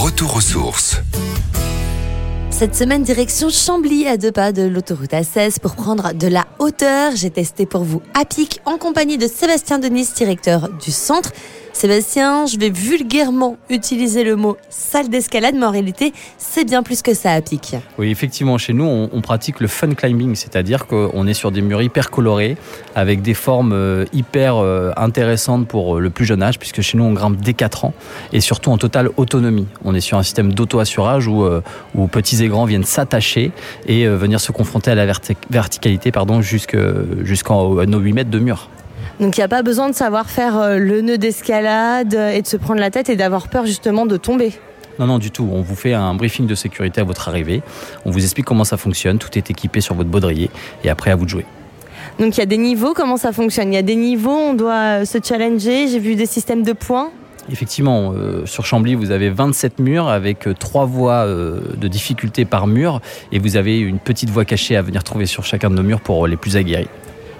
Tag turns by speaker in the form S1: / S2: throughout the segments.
S1: Retour aux sources.
S2: Cette semaine, direction Chambly, à deux pas de l'autoroute A16, pour prendre de la hauteur. J'ai testé pour vous à pic en compagnie de Sébastien Denis, directeur du centre. Sébastien, je vais vulgairement utiliser le mot salle d'escalade, mais en réalité, c'est bien plus que ça à pic.
S3: Oui, effectivement, chez nous, on, pratique le fun climbing, c'est-à-dire qu'on est sur des murs hyper colorés, avec des formes euh, hyper euh, intéressantes pour euh, le plus jeune âge, puisque chez nous, on grimpe dès 4 ans, et surtout en totale autonomie. On est sur un système d'auto-assurage où, petits et grands viennent s'attacher et venir se confronter à la verti- verticalité pardon, jusque- jusqu'en à nos 8 mètres de mur.
S2: Donc il n'y a pas besoin de savoir faire euh, le nœud d'escalade euh, et de se prendre la tête et d'avoir peur justement de tomber.
S3: Non, non, du tout. On vous fait un briefing de sécurité à votre arrivée. On vous explique comment ça fonctionne. Tout est équipé sur votre baudrier. Et après, à vous de jouer.
S2: Donc il y a des niveaux, comment ça fonctionne? Il y a des niveaux, on doit euh, se challenger, j'ai vu des systèmes de points.
S3: Effectivement, euh, sur Chambly, vous avez 27 murs avec trois voies euh, de difficulté par mur. Et vous avez une petite voie cachée à venir trouver sur chacun de nos murs pour les plus aguerris.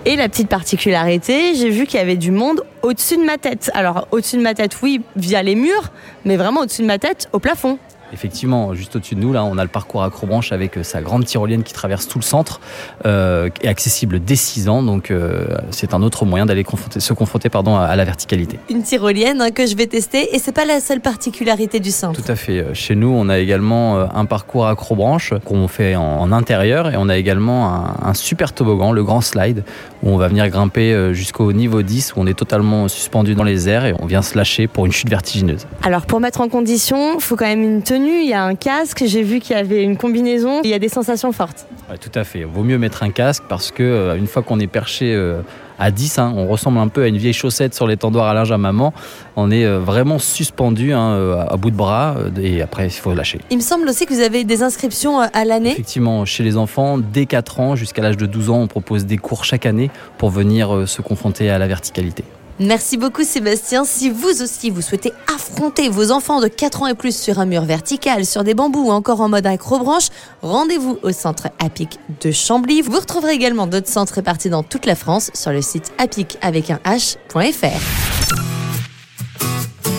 S2: Et la petite particularité, j'ai vu qu'il y avait du monde au-dessus de ma tête. Alors au-dessus de ma tête, oui, via les murs, mais vraiment au-dessus de ma tête, au plafond.
S3: Effectivement, juste au-dessus de nous, là, on a le parcours Acrobranche avec euh, sa grande tyrolienne qui traverse tout le centre, euh, et accessible dès 6 ans. Donc, euh, c'est un autre moyen d'aller confronter- se confronter pardon, à, à la verticalité.
S2: Une tyrolienne hein, que je vais tester et c'est pas la seule particularité du centre.
S3: Tout à fait. Chez nous, on a également un parcours Acrobranche qu'on fait en, en intérieur, et on a également un, un super toboggan, le grand slide, où on va venir grimper jusqu'au niveau 10, où on est totalement suspendu dans les airs et on vient se lâcher pour une chute vertigineuse.
S2: Alors pour mettre en condition, il faut quand même une tenue, il y a un casque, j'ai vu qu'il y avait une combinaison, il y a des sensations fortes.
S3: Ouais, tout à fait. Vaut mieux mettre un casque parce que euh, une fois qu'on est perché euh, à 10, hein, on ressemble un peu à une vieille chaussette sur l'étendoir à linge à maman. On est euh, vraiment suspendu hein, à bout de bras et après il faut lâcher.
S2: Il me semble aussi que vous avez des inscriptions à l'année.
S3: Effectivement, chez les enfants, dès 4 ans jusqu'à l'âge de 12 ans, on propose des cours chaque année pour venir euh, se confronter à la verticalité.
S2: Merci beaucoup Sébastien. Si vous aussi vous souhaitez affronter vos enfants de 4 ans et plus sur un mur vertical, sur des bambous ou encore en mode acrobranche, rendez-vous au centre APIC de Chambly. Vous retrouverez également d'autres centres répartis dans toute la France sur le site apic avec un h.fr.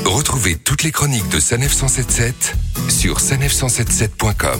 S1: Retrouvez toutes les chroniques de Sanef 177 sur sanef177.com.